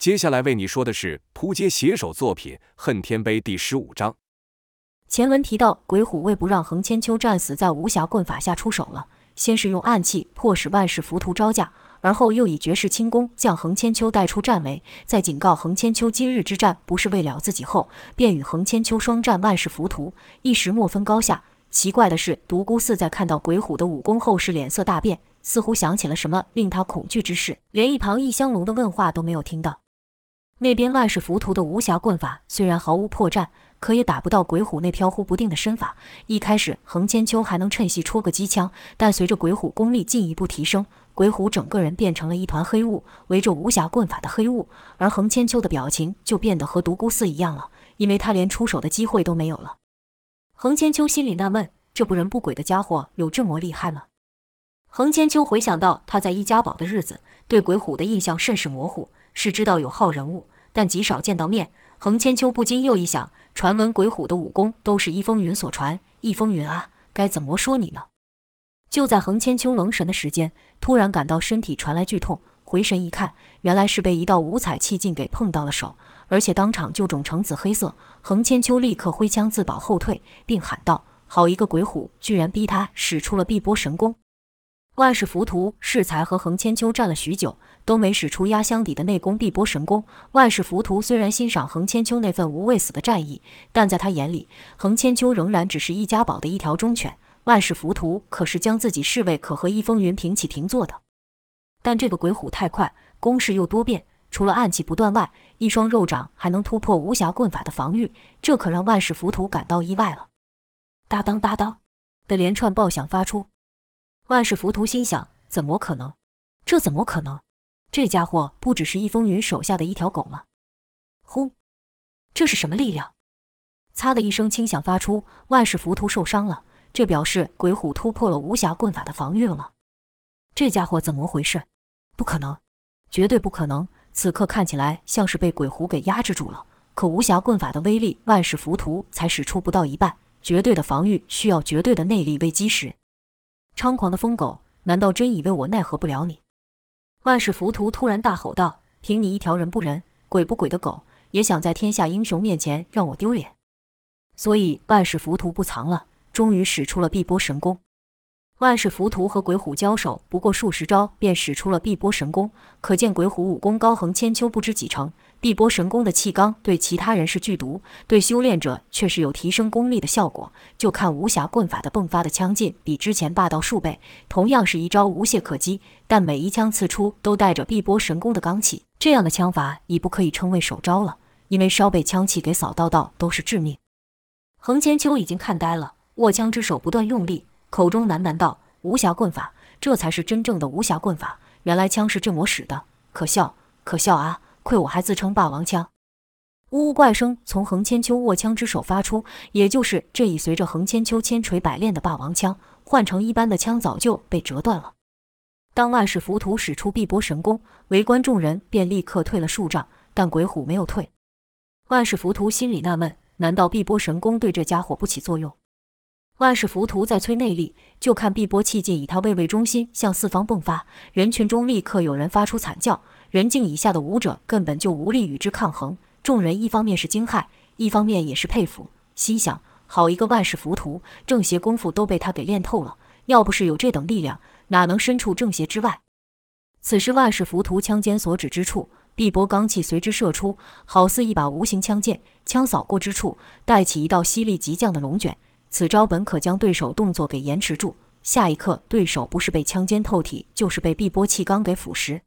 接下来为你说的是扑街写手作品《恨天碑》第十五章。前文提到，鬼虎为不让横千秋战死在无暇棍法下出手了，先是用暗器迫使万世浮屠招架，而后又以绝世轻功将横千秋带出战围，在警告横千秋今日之战不是为了自己后，便与横千秋双战万世浮屠，一时莫分高下。奇怪的是，独孤四在看到鬼虎的武功后，是脸色大变，似乎想起了什么令他恐惧之事，连一旁易香龙的问话都没有听到。那边万世浮屠的无暇棍法虽然毫无破绽，可也打不到鬼虎那飘忽不定的身法。一开始，横千秋还能趁隙戳个机枪，但随着鬼虎功力进一步提升，鬼虎整个人变成了一团黑雾，围着无暇棍法的黑雾。而横千秋的表情就变得和独孤四一样了，因为他连出手的机会都没有了。横千秋心里纳闷：这不人不鬼的家伙有这么厉害吗？横千秋回想到他在伊家堡的日子，对鬼虎的印象甚是模糊。是知道有号人物，但极少见到面。横千秋不禁又一想，传闻鬼虎的武功都是易风云所传，易风云啊，该怎么说你呢？就在横千秋愣神的时间，突然感到身体传来剧痛，回神一看，原来是被一道五彩气劲给碰到了手，而且当场就肿成紫黑色。横千秋立刻挥枪自保后退，并喊道：“好一个鬼虎，居然逼他使出了碧波神功！”万世浮屠适才和横千秋战了许久，都没使出压箱底的内功碧波神功。万世浮屠虽然欣赏横千秋那份无畏死的战意，但在他眼里，横千秋仍然只是易家堡的一条忠犬。万世浮屠可是将自己视为可和易风云平起平坐的。但这个鬼虎太快，攻势又多变，除了暗器不断外，一双肉掌还能突破无暇棍法的防御，这可让万世浮屠感到意外了。哒当哒当的连串爆响发出。万世浮屠心想：怎么可能？这怎么可能？这家伙不只是易风云手下的一条狗吗？呼！这是什么力量？擦的一声轻响发出，万世浮屠受伤了。这表示鬼虎突破了无暇棍法的防御了？这家伙怎么回事？不可能，绝对不可能！此刻看起来像是被鬼虎给压制住了。可无暇棍法的威力，万世浮屠才使出不到一半。绝对的防御需要绝对的内力为基石。猖狂的疯狗，难道真以为我奈何不了你？万世浮屠突然大吼道：“凭你一条人不人、鬼不鬼的狗，也想在天下英雄面前让我丢脸？”所以万世浮屠不藏了，终于使出了碧波神功。万世浮屠和鬼虎交手不过数十招，便使出了碧波神功，可见鬼虎武功高横千秋不知几成。碧波神功的气罡对其他人是剧毒，对修炼者却是有提升功力的效果。就看无暇棍法的迸发的枪劲比之前霸道数倍，同样是一招无懈可击，但每一枪刺出都带着碧波神功的罡气，这样的枪法已不可以称为首招了，因为稍被枪气给扫到到都是致命。横千秋已经看呆了，握枪之手不断用力，口中喃喃道：“无暇棍法，这才是真正的无暇棍法。原来枪是这么使的，可笑，可笑啊！”亏我还自称霸王枪！呜呜怪声从横千秋握枪之手发出，也就是这已随着横千秋千锤百炼的霸王枪，换成一般的枪早就被折断了。当万世浮屠使出碧波神功，围观众人便立刻退了数丈，但鬼虎没有退。万世浮屠心里纳闷：难道碧波神功对这家伙不起作用？万世浮屠在催内力，就看碧波气劲以他为为中心向四方迸发，人群中立刻有人发出惨叫。人境以下的武者根本就无力与之抗衡，众人一方面是惊骇，一方面也是佩服，心想：好一个万世浮屠，正邪功夫都被他给练透了。要不是有这等力量，哪能身处正邪之外？此时万世浮屠枪尖所指之处，碧波罡气随之射出，好似一把无形枪剑，枪扫过之处，带起一道犀利极降的龙卷。此招本可将对手动作给延迟住，下一刻对手不是被枪尖透体，就是被碧波气罡给腐蚀。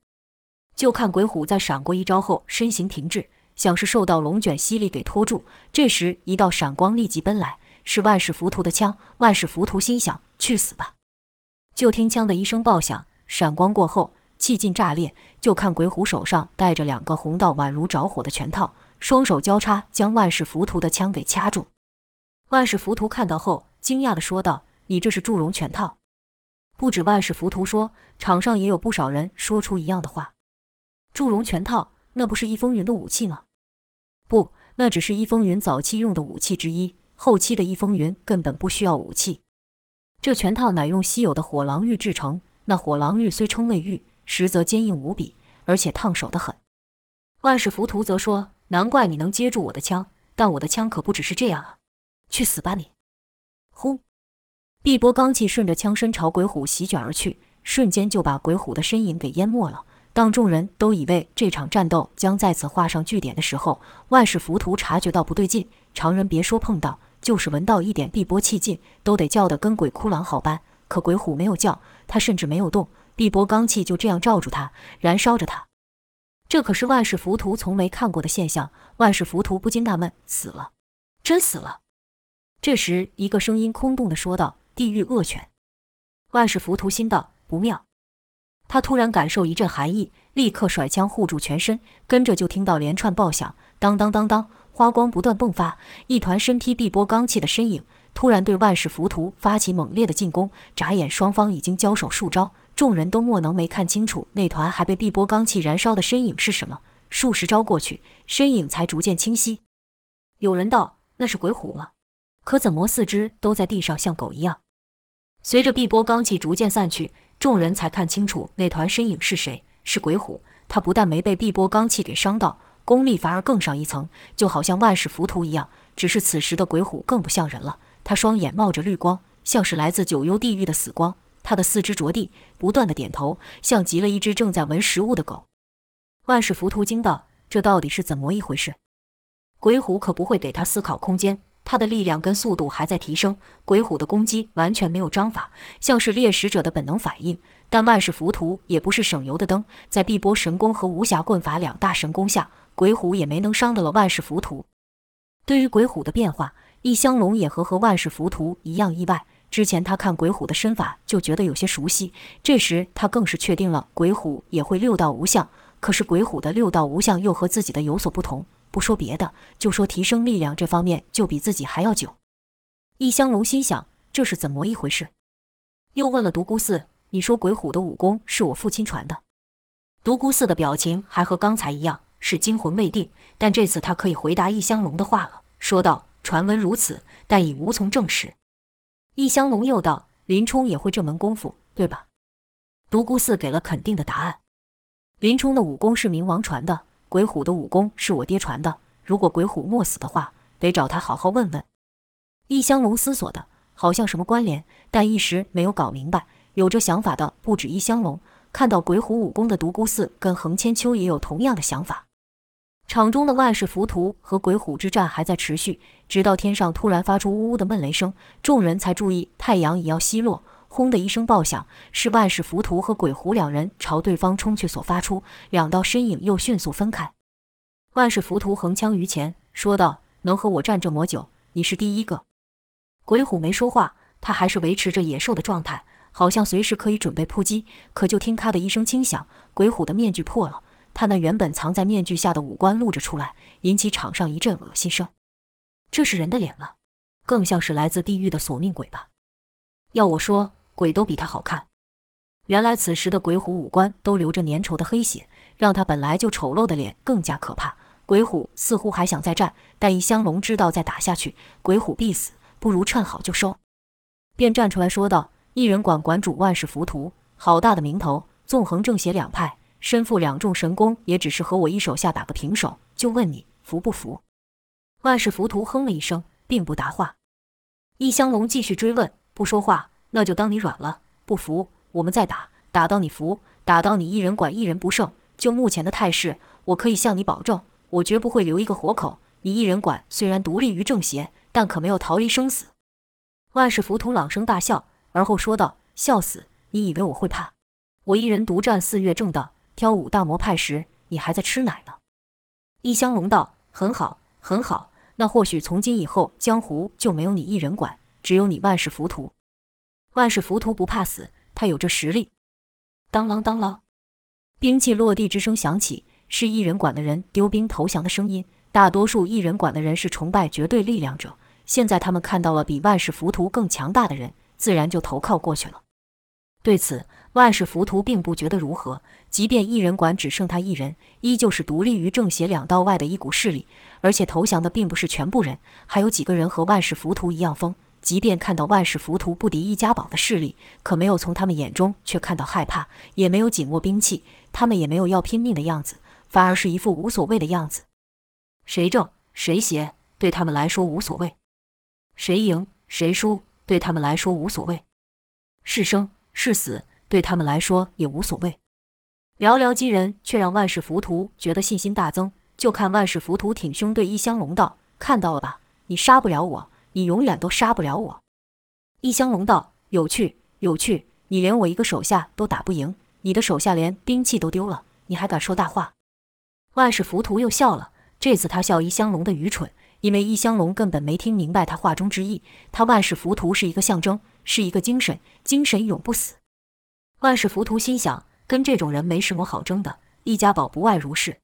就看鬼虎在闪过一招后，身形停滞，像是受到龙卷吸力给拖住。这时，一道闪光立即奔来，是万世浮屠的枪。万世浮屠心想：去死吧！就听“枪”的一声爆响，闪光过后，气劲炸裂。就看鬼虎手上戴着两个红到宛如着火的拳套，双手交叉将万世浮屠的枪给掐住。万世浮屠看到后，惊讶地说道：“你这是祝融拳套？”不止万世浮屠说，场上也有不少人说出一样的话。祝融拳套，那不是易风云的武器吗？不，那只是易风云早期用的武器之一。后期的易风云根本不需要武器。这拳套乃用稀有的火狼玉制成，那火狼玉虽称为玉，实则坚硬无比，而且烫手得很。万世浮屠则说：“难怪你能接住我的枪，但我的枪可不只是这样啊！去死吧你！”轰！碧波罡气顺着枪身朝鬼虎席卷而去，瞬间就把鬼虎的身影给淹没了。当众人都以为这场战斗将在此画上句点的时候，万世浮屠察觉到不对劲。常人别说碰到，就是闻到一点碧波气劲，都得叫得跟鬼哭狼嚎般。可鬼虎没有叫，他甚至没有动，碧波罡气就这样罩住他，燃烧着他。这可是万世浮屠从没看过的现象。万世浮屠不禁纳闷：死了，真死了。这时，一个声音空洞地说道：“地狱恶犬。”万世浮屠心道：不妙。他突然感受一阵寒意，立刻甩枪护住全身，跟着就听到连串爆响，当当当当，花光不断迸发，一团身披碧波罡气的身影突然对万世浮屠发起猛烈的进攻。眨眼，双方已经交手数招，众人都莫能没看清楚那团还被碧波罡气燃烧的身影是什么。数十招过去，身影才逐渐清晰。有人道：“那是鬼虎吗。”可怎么四肢都在地上，像狗一样？随着碧波罡气逐渐散去。众人才看清楚那团身影是谁，是鬼虎。他不但没被碧波罡气给伤到，功力反而更上一层，就好像万世浮屠一样。只是此时的鬼虎更不像人了，他双眼冒着绿光，像是来自九幽地狱的死光。他的四肢着地，不断的点头，像极了一只正在闻食物的狗。万世浮屠惊道：“这到底是怎么一回事？”鬼虎可不会给他思考空间。他的力量跟速度还在提升，鬼虎的攻击完全没有章法，像是猎食者的本能反应。但万世浮屠也不是省油的灯，在碧波神功和无暇棍法两大神功下，鬼虎也没能伤得了万世浮屠。对于鬼虎的变化，易香龙也和和万世浮屠一样意外。之前他看鬼虎的身法就觉得有些熟悉，这时他更是确定了鬼虎也会六道无相。可是鬼虎的六道无相又和自己的有所不同。不说别的，就说提升力量这方面，就比自己还要久。易香龙心想，这是怎么一回事？又问了独孤寺：“你说鬼虎的武功是我父亲传的？”独孤寺的表情还和刚才一样，是惊魂未定。但这次他可以回答易香龙的话了，说道：“传闻如此，但已无从证实。”易香龙又道：“林冲也会这门功夫，对吧？”独孤寺给了肯定的答案：“林冲的武功是冥王传的。”鬼虎的武功是我爹传的，如果鬼虎没死的话，得找他好好问问。易香龙思索的，好像什么关联，但一时没有搞明白。有这想法的不止易香龙，看到鬼虎武功的独孤泗跟横千秋也有同样的想法。场中的万世浮屠和鬼虎之战还在持续，直到天上突然发出呜呜的闷雷声，众人才注意太阳已要西落。轰的一声爆响，是万世浮屠和鬼狐两人朝对方冲去所发出，两道身影又迅速分开。万世浮屠横枪于前，说道：“能和我战这么久，你是第一个。”鬼虎没说话，他还是维持着野兽的状态，好像随时可以准备扑击。可就听“咔”的一声轻响，鬼虎的面具破了，他那原本藏在面具下的五官露着出来，引起场上一阵恶心声。这是人的脸了，更像是来自地狱的索命鬼吧？要我说。鬼都比他好看。原来此时的鬼虎五官都流着粘稠的黑血，让他本来就丑陋的脸更加可怕。鬼虎似乎还想再战，但易香龙知道再打下去，鬼虎必死，不如趁好就收，便站出来说道：“一人馆馆主万事浮屠，好大的名头，纵横正邪两派，身负两重神功，也只是和我一手下打个平手，就问你服不服？”万事浮屠哼了一声，并不答话。易香龙继续追问：“不说话。”那就当你软了，不服我们再打，打到你服，打到你一人管一人不剩。就目前的态势，我可以向你保证，我绝不会留一个活口。你一人管虽然独立于正邪，但可没有逃离生死。万世浮屠朗声大笑，而后说道：“笑死！你以为我会怕？我一人独占四岳正道，挑五大魔派时，你还在吃奶呢。”一香龙道：“很好，很好。那或许从今以后，江湖就没有你一人管，只有你万世浮屠。”万世浮屠不怕死，他有这实力。当啷当啷，兵器落地之声响起，是异人馆的人丢兵投降的声音。大多数异人馆的人是崇拜绝对力量者，现在他们看到了比万世浮屠更强大的人，自然就投靠过去了。对此，万世浮屠并不觉得如何。即便异人馆只剩他一人，依旧是独立于正邪两道外的一股势力，而且投降的并不是全部人，还有几个人和万世浮屠一样疯。即便看到万世浮屠不敌易家宝的势力，可没有从他们眼中却看到害怕，也没有紧握兵器，他们也没有要拼命的样子，反而是一副无所谓的样子。谁正谁邪，对他们来说无所谓；谁赢谁输，对他们来说无所谓；是生是死，对他们来说也无所谓。寥寥几人，却让万世浮屠觉得信心大增。就看万世浮屠挺胸对易香龙道：“看到了吧，你杀不了我，你永远都杀不了我。”易香龙道：“有趣，有趣，你连我一个手下都打不赢，你的手下连兵器都丢了，你还敢说大话？”万世浮屠又笑了。这次他笑易香龙的愚蠢，因为易香龙根本没听明白他话中之意。他万世浮屠是一个象征，是一个精神，精神永不死。万世浮屠心想，跟这种人没什么好争的。易家宝不外如是。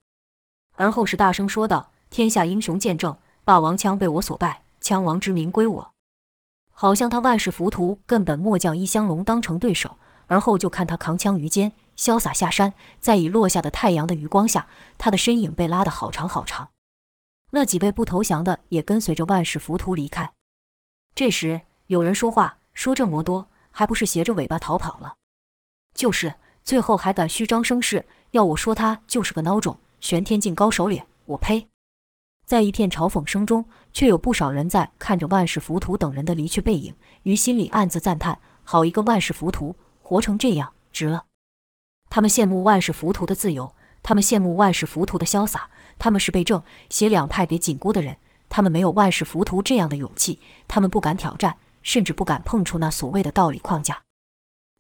而后是大声说道：“天下英雄见证，霸王枪被我所败，枪王之名归我。”好像他万世浮屠根本莫将一香龙当成对手。而后就看他扛枪于肩，潇洒下山，在已落下的太阳的余光下，他的身影被拉得好长好长。那几位不投降的也跟随着万世浮屠离开。这时有人说话，说这么多，还不是斜着尾巴逃跑了？就是，最后还敢虚张声势，要我说他就是个孬种，玄天境高手脸，我呸！在一片嘲讽声中，却有不少人在看着万世浮屠等人的离去背影，于心里暗自赞叹：好一个万世浮屠，活成这样，值了。他们羡慕万世浮屠的自由，他们羡慕万世浮屠的潇洒。他们是被正邪两派给紧箍的人，他们没有万世浮屠这样的勇气，他们不敢挑战，甚至不敢碰触那所谓的道理框架。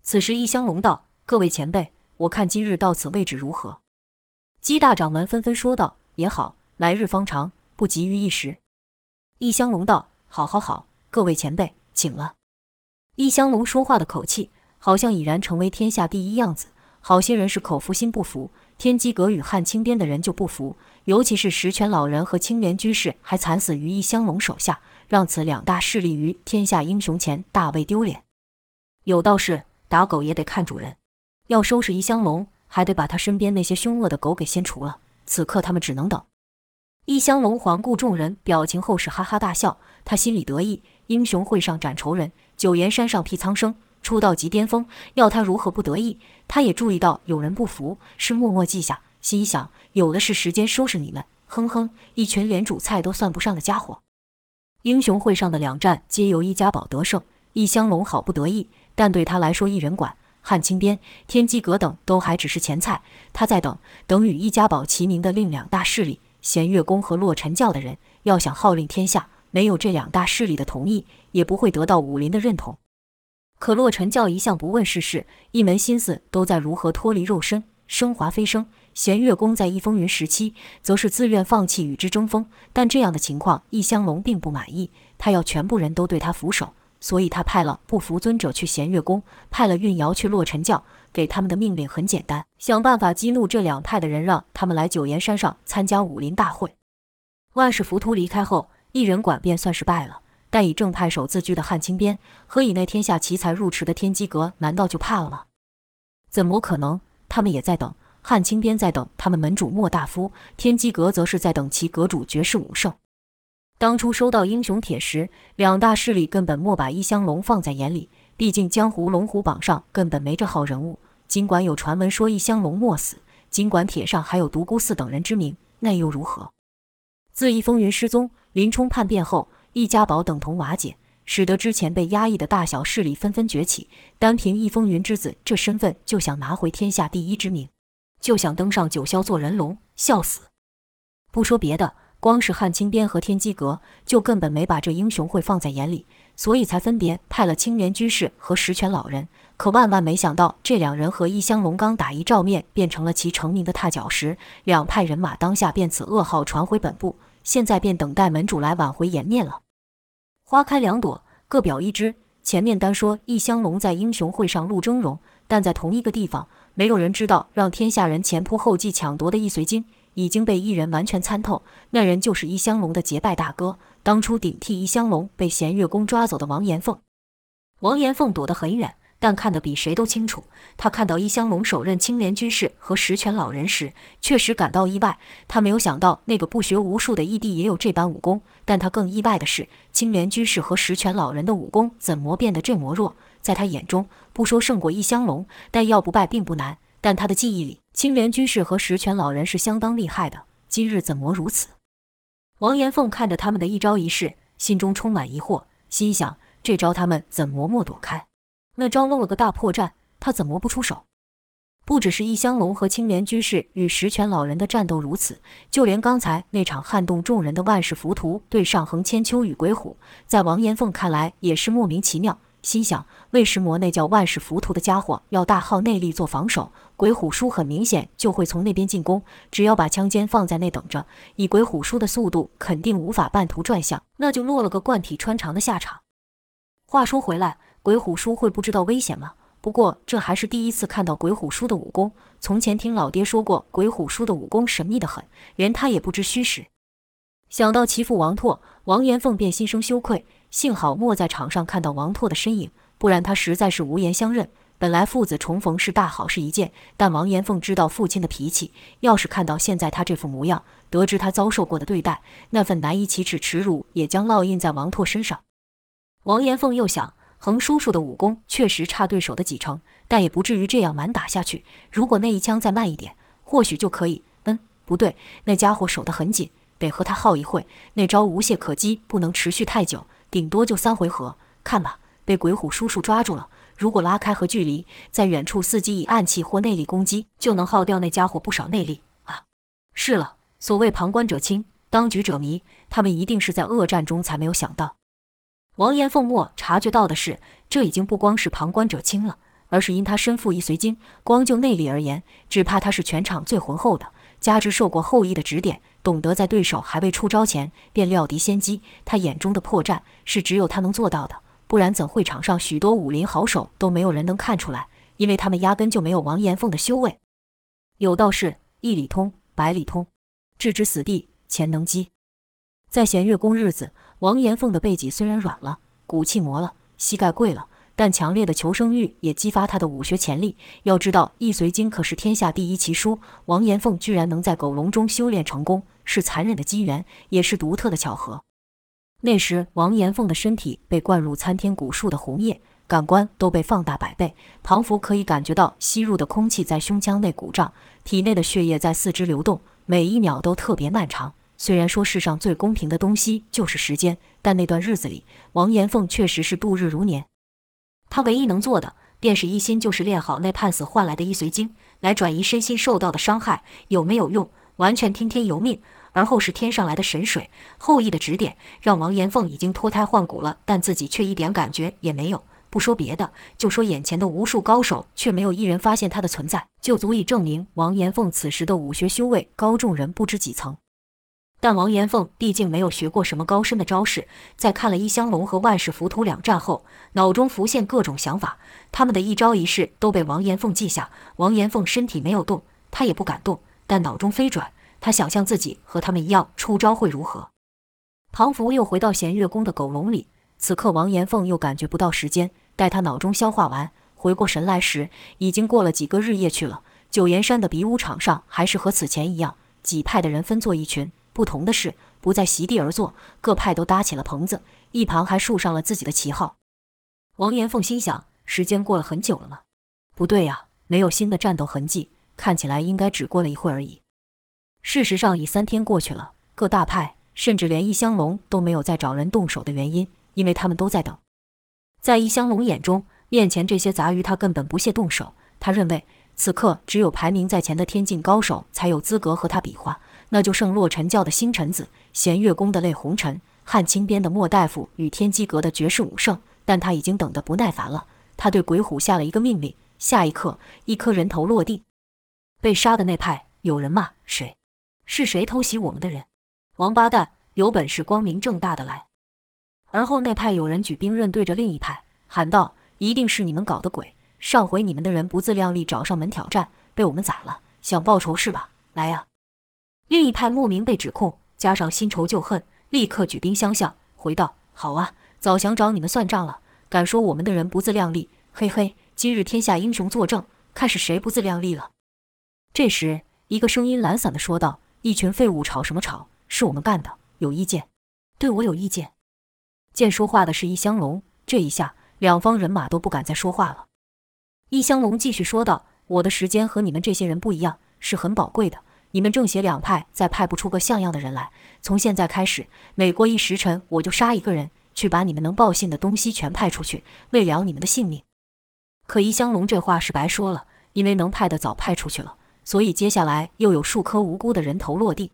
此时，易香龙道：“各位前辈，我看今日到此为止如何？”鸡大掌门纷纷说道：“也好，来日方长，不急于一时。”易香龙道：“好，好，好，各位前辈，请了。”易香龙说话的口气，好像已然成为天下第一样子。好些人是口服心不服，天机阁与汉青边的人就不服。尤其是石泉老人和青莲居士还惨死于易香龙手下，让此两大势力于天下英雄前大为丢脸。有道是打狗也得看主人，要收拾易香龙，还得把他身边那些凶恶的狗给先除了。此刻他们只能等。易香龙环顾众人，表情后是哈哈大笑，他心里得意。英雄会上斩仇人，九岩山上辟苍生，出道即巅峰，要他如何不得意？他也注意到有人不服，是默默记下。心想，有的是时间收拾你们。哼哼，一群连主菜都算不上的家伙。英雄会上的两战皆由易家宝得胜，易香龙好不得意，但对他来说，一人馆、汉清边、天机阁等都还只是前菜。他在等，等与易家宝齐名的另两大势力——弦月宫和洛尘教的人，要想号令天下，没有这两大势力的同意，也不会得到武林的认同。可洛尘教一向不问世事，一门心思都在如何脱离肉身，升华飞升。弦月宫在易风云时期，则是自愿放弃与之争锋，但这样的情况，易香龙并不满意。他要全部人都对他俯首，所以他派了不服尊者去弦月宫，派了运瑶去洛尘教。给他们的命令很简单：想办法激怒这两派的人，让他们来九岩山上参加武林大会。万世浮屠离开后，一人馆便算是败了。但以正派首自居的汉清边和以那天下奇才入池的天机阁，难道就怕了吗？怎么可能？他们也在等。汉清边在等他们门主莫大夫，天机阁则是在等其阁主绝世武圣。当初收到英雄帖时，两大势力根本莫把一香龙放在眼里，毕竟江湖龙虎榜上根本没这号人物。尽管有传闻说一香龙莫死，尽管帖上还有独孤四等人之名，那又如何？自易风云失踪，林冲叛变后，易家宝等同瓦解，使得之前被压抑的大小势力纷纷崛起，单凭易风云之子这身份，就想拿回天下第一之名。就想登上九霄做人龙，笑死！不说别的，光是汉青边和天机阁，就根本没把这英雄会放在眼里，所以才分别派了青莲居士和十全老人。可万万没想到，这两人和易香龙刚打一照面，便成了其成名的踏脚石。两派人马当下便此噩耗传回本部，现在便等待门主来挽回颜面了。花开两朵，各表一枝。前面单说易香龙在英雄会上露峥嵘，但在同一个地方。没有人知道，让天下人前仆后继抢夺的易随经已经被一人完全参透。那人就是易香龙的结拜大哥，当初顶替易香龙被弦月宫抓走的王延凤。王延凤躲得很远，但看得比谁都清楚。他看到易香龙手刃青莲居士和十全老人时，确实感到意外。他没有想到那个不学无术的义弟也有这般武功。但他更意外的是，青莲居士和十全老人的武功怎么变得这么弱？在他眼中，不说胜过易香龙，但要不败并不难。但他的记忆里，青莲居士和石泉老人是相当厉害的。今日怎么如此？王延凤看着他们的一招一式，心中充满疑惑，心想：这招他们怎么没躲开？那招露了个大破绽，他怎么不出手？不只是异香龙和青莲居士与石泉老人的战斗如此，就连刚才那场撼动众人的万世浮屠对上横千秋与鬼虎，在王延凤看来也是莫名其妙。心想：为什么那叫万世浮屠的家伙要大耗内力做防守？鬼虎叔很明显就会从那边进攻，只要把枪尖放在那等着，以鬼虎叔的速度，肯定无法半途转向，那就落了个贯体穿肠的下场。话说回来，鬼虎叔会不知道危险吗？不过这还是第一次看到鬼虎叔的武功。从前听老爹说过，鬼虎叔的武功神秘得很，连他也不知虚实。想到其父王拓，王延凤便心生羞愧。幸好没在场上看到王拓的身影，不然他实在是无颜相认。本来父子重逢是大好事一件，但王延凤知道父亲的脾气，要是看到现在他这副模样，得知他遭受过的对待，那份难以启齿耻辱也将烙印在王拓身上。王延凤又想，横叔叔的武功确实差对手的几成，但也不至于这样蛮打下去。如果那一枪再慢一点，或许就可以。嗯，不对，那家伙守得很紧，得和他耗一会。那招无懈可击，不能持续太久，顶多就三回合。看吧，被鬼虎叔叔抓住了。如果拉开和距离，在远处伺机以暗器或内力攻击，就能耗掉那家伙不少内力啊！是了，所谓旁观者清，当局者迷，他们一定是在恶战中才没有想到。王延凤墨察觉到的是，这已经不光是旁观者清了，而是因他身负一髓经，光就内力而言，只怕他是全场最浑厚的。加之受过后羿的指点，懂得在对手还未出招前便料敌先机，他眼中的破绽是只有他能做到的。不然怎会场上许多武林好手都没有人能看出来？因为他们压根就没有王延凤的修为。有道是一里通百里通，置之死地潜能击。在弦月宫日子，王延凤的背脊虽然软了，骨气磨了，膝盖跪了，但强烈的求生欲也激发他的武学潜力。要知道，易髓经可是天下第一奇书，王延凤居然能在狗笼中修炼成功，是残忍的机缘，也是独特的巧合。那时，王延凤的身体被灌入参天古树的红叶，感官都被放大百倍。庞福可以感觉到吸入的空气在胸腔内鼓胀，体内的血液在四肢流动，每一秒都特别漫长。虽然说世上最公平的东西就是时间，但那段日子里，王延凤确实是度日如年。他唯一能做的，便是一心就是练好那判死换来的一髓经，来转移身心受到的伤害。有没有用，完全听天由命。而后是天上来的神水，后羿的指点，让王延凤已经脱胎换骨了，但自己却一点感觉也没有。不说别的，就说眼前的无数高手，却没有一人发现他的存在，就足以证明王延凤此时的武学修为高众人不知几层。但王延凤毕竟没有学过什么高深的招式，在看了一香龙和万世浮屠两战后，脑中浮现各种想法，他们的一招一式都被王延凤记下。王延凤身体没有动，他也不敢动，但脑中飞转。他想象自己和他们一样出招会如何。庞福又回到弦月宫的狗笼里，此刻王延凤又感觉不到时间。待他脑中消化完，回过神来时，已经过了几个日夜去了。九岩山的比武场上还是和此前一样，几派的人分作一群。不同的是，不再席地而坐，各派都搭起了棚子，一旁还竖上了自己的旗号。王延凤心想：时间过了很久了吗？不对呀，没有新的战斗痕迹，看起来应该只过了一会儿而已。事实上，已三天过去了，各大派甚至连异香龙都没有再找人动手的原因，因为他们都在等。在异香龙眼中，面前这些杂鱼他根本不屑动手。他认为，此刻只有排名在前的天境高手才有资格和他比划，那就剩洛尘教的星辰子、弦月宫的泪红尘、汉青边的莫大夫与天机阁的绝世武圣。但他已经等得不耐烦了，他对鬼虎下了一个命令，下一刻，一颗人头落地。被杀的那派有人骂谁？是谁偷袭我们的人？王八蛋，有本事光明正大的来！而后那派有人举兵刃对着另一派喊道：“一定是你们搞的鬼！上回你们的人不自量力找上门挑战，被我们宰了，想报仇是吧？来呀！”另一派莫名被指控，加上新仇旧恨，立刻举兵相向，回道：“好啊，早想找你们算账了。敢说我们的人不自量力，嘿嘿，今日天下英雄作证，看是谁不自量力了。”这时，一个声音懒散地说道。一群废物吵什么吵？是我们干的，有意见？对我有意见。见说话的是易香龙，这一下两方人马都不敢再说话了。易香龙继续说道：“我的时间和你们这些人不一样，是很宝贵的。你们正邪两派再派不出个像样的人来，从现在开始，每过一时辰我就杀一个人，去把你们能报信的东西全派出去，为了你们的性命。可易香龙这话是白说了，因为能派的早派出去了，所以接下来又有数颗无辜的人头落地。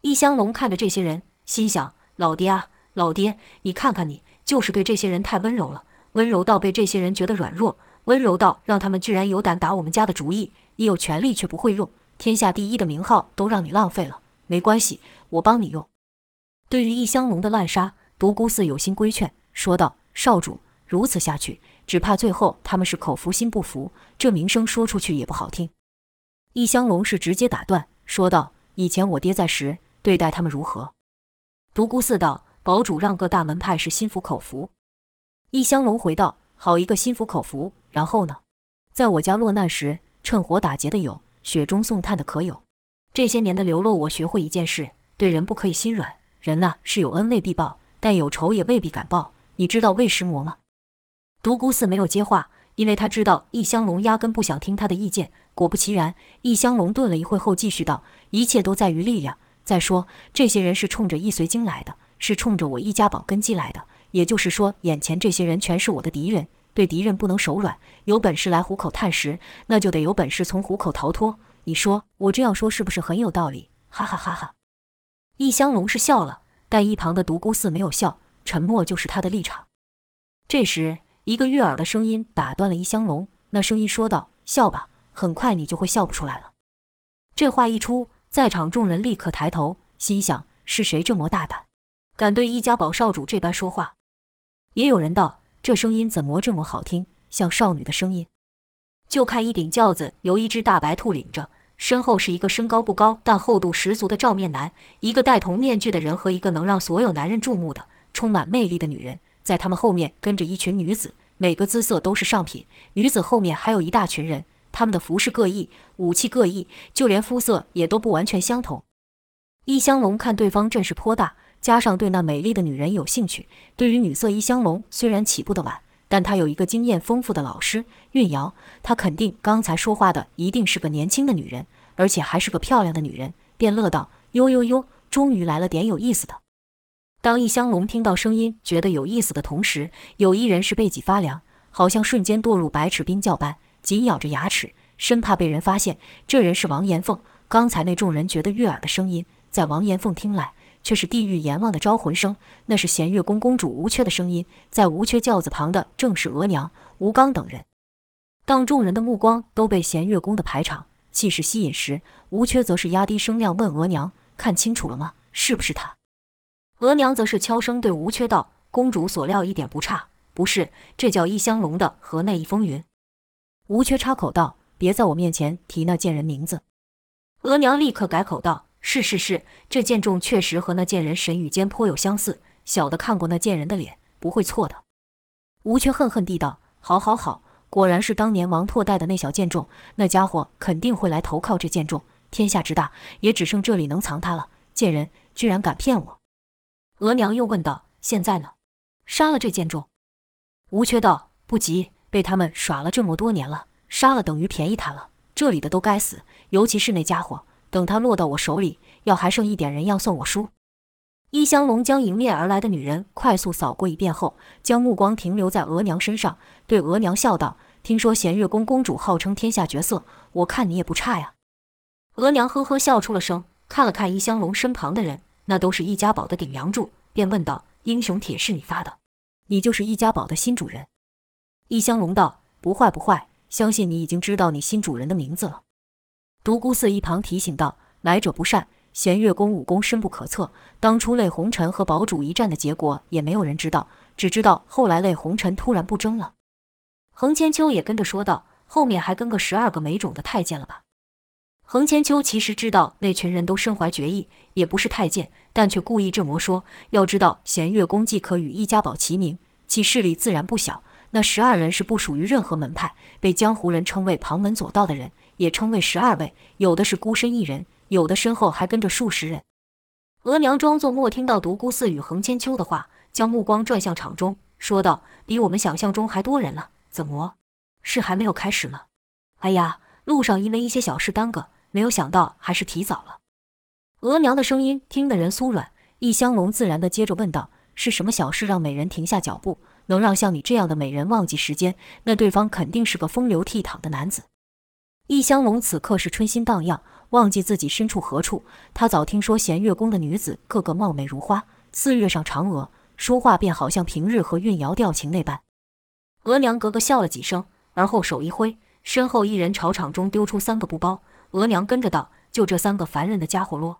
易香龙看着这些人，心想：老爹啊，老爹，你看看你，就是对这些人太温柔了，温柔到被这些人觉得软弱，温柔到让他们居然有胆打我们家的主意，你有权力却不会用。天下第一的名号都让你浪费了，没关系，我帮你用。对于易香龙的滥杀，独孤寺有心规劝，说道：“少主，如此下去，只怕最后他们是口服心不服，这名声说出去也不好听。”易香龙是直接打断，说道：“以前我爹在时，对待他们如何？”独孤寺道：“堡主让各大门派是心服口服。”易香龙回道：“好一个心服口服，然后呢？在我家落难时，趁火打劫的有。”雪中送炭的可有？这些年的流落，我学会一件事：对人不可以心软。人呐，是有恩未必报，但有仇也未必敢报。你知道魏尸魔吗？独孤寺没有接话，因为他知道易香龙压根不想听他的意见。果不其然，易香龙顿了一会后继续道：“一切都在于力量。再说，这些人是冲着易随经来的，是冲着我易家堡根基来的。也就是说，眼前这些人全是我的敌人。”对敌人不能手软，有本事来虎口探食，那就得有本事从虎口逃脱。你说我这样说是不是很有道理？哈哈哈哈！易香龙是笑了，但一旁的独孤寺没有笑，沉默就是他的立场。这时，一个悦耳的声音打断了易香龙，那声音说道：“笑吧，很快你就会笑不出来了。”这话一出，在场众人立刻抬头，心想：是谁这么大胆，敢对易家堡少主这般说话？也有人道。这声音怎么这么好听，像少女的声音？就看一顶轿子由一只大白兔领着，身后是一个身高不高但厚度十足的罩面男，一个戴铜面具的人和一个能让所有男人注目的充满魅力的女人，在他们后面跟着一群女子，每个姿色都是上品。女子后面还有一大群人，他们的服饰各异，武器各异，就连肤色也都不完全相同。易香龙看对方阵势颇大。加上对那美丽的女人有兴趣，对于女色易香龙虽然起步的晚，但她有一个经验丰富的老师韵瑶，她肯定刚才说话的一定是个年轻的女人，而且还是个漂亮的女人，便乐道：“哟哟哟，终于来了点有意思的。”当易香龙听到声音觉得有意思的同时，有一人是背脊发凉，好像瞬间堕入百尺冰窖般，紧咬着牙齿，生怕被人发现。这人是王延凤。刚才那众人觉得悦耳的声音，在王延凤听来。却是地狱阎王的招魂声，那是弦月宫公主吴缺的声音。在吴缺轿子旁的正是额娘吴刚等人。当众人的目光都被弦月宫的排场气势吸引时，吴缺则是压低声量问额娘：“看清楚了吗？是不是他？”额娘则是悄声对吴缺道：“公主所料一点不差，不是，这叫一香龙的河内一风云。”吴缺插口道：“别在我面前提那贱人名字。”额娘立刻改口道。是是是，这贱种确实和那贱人神语间颇有相似。小的看过那贱人的脸，不会错的。吴缺恨恨地道：“好好好，果然是当年王拓带的那小贱种，那家伙肯定会来投靠这贱种。天下之大，也只剩这里能藏他了。贱人居然敢骗我！”额娘又问道：“现在呢？杀了这贱种？”吴缺道：“不急，被他们耍了这么多年了，杀了等于便宜他了。这里的都该死，尤其是那家伙。”等他落到我手里，要还剩一点人样送我书。易香龙将迎面而来的女人快速扫过一遍后，将目光停留在额娘身上，对额娘笑道：“听说弦月宫公主号称天下绝色，我看你也不差呀。”额娘呵呵笑出了声，看了看易香龙身旁的人，那都是易家堡的顶梁柱，便问道：“英雄帖是你发的？你就是易家堡的新主人？”易香龙道：“不坏不坏，相信你已经知道你新主人的名字了。”独孤寺一旁提醒道：“来者不善，弦月宫武功深不可测。当初泪红尘和堡主一战的结果，也没有人知道，只知道后来泪红尘突然不争了。”横千秋也跟着说道：“后面还跟个十二个没种的太监了吧？”横千秋其实知道那群人都身怀绝艺，也不是太监，但却故意这么说。要知道，弦月宫既可与易家堡齐名，其势力自然不小。那十二人是不属于任何门派，被江湖人称为旁门左道的人。也称为十二位，有的是孤身一人，有的身后还跟着数十人。额娘装作没听到独孤四与恒千秋的话，将目光转向场中，说道：“比我们想象中还多人了，怎么？是还没有开始吗？”哎呀，路上因为一些小事耽搁，没有想到还是提早了。”额娘的声音听得人酥软，易香龙自然地接着问道：“是什么小事让美人停下脚步，能让像你这样的美人忘记时间？那对方肯定是个风流倜傥的男子。”易香龙此刻是春心荡漾，忘记自己身处何处。他早听说弦月宫的女子个个貌美如花，似月上嫦娥，说话便好像平日和韵瑶调情那般。额娘咯咯笑了几声，而后手一挥，身后一人朝场中丢出三个布包。额娘跟着道：“就这三个烦人的家伙咯。”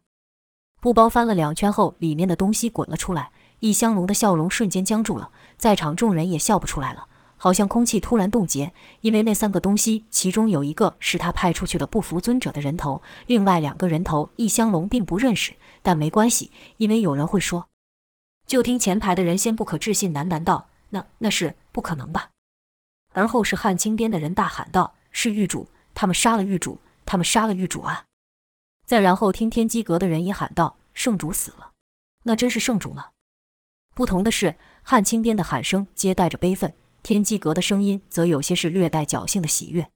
布包翻了两圈后，里面的东西滚了出来。易香龙的笑容瞬间僵住了，在场众人也笑不出来了，好像空气突然冻结。因为那三个东西，其中有一个是他派出去的不服尊者的人头，另外两个人头易香龙并不认识，但没关系，因为有人会说。就听前排的人先不可置信喃喃道：“那那是不可能吧？”而后是汉青边的人大喊道：“是狱主，他们杀了狱主，他们杀了狱主啊！”再然后，听天机阁的人也喊道：“圣主死了，那真是圣主了。”不同的是，汉青边的喊声皆带着悲愤，天机阁的声音则有些是略带侥幸的喜悦。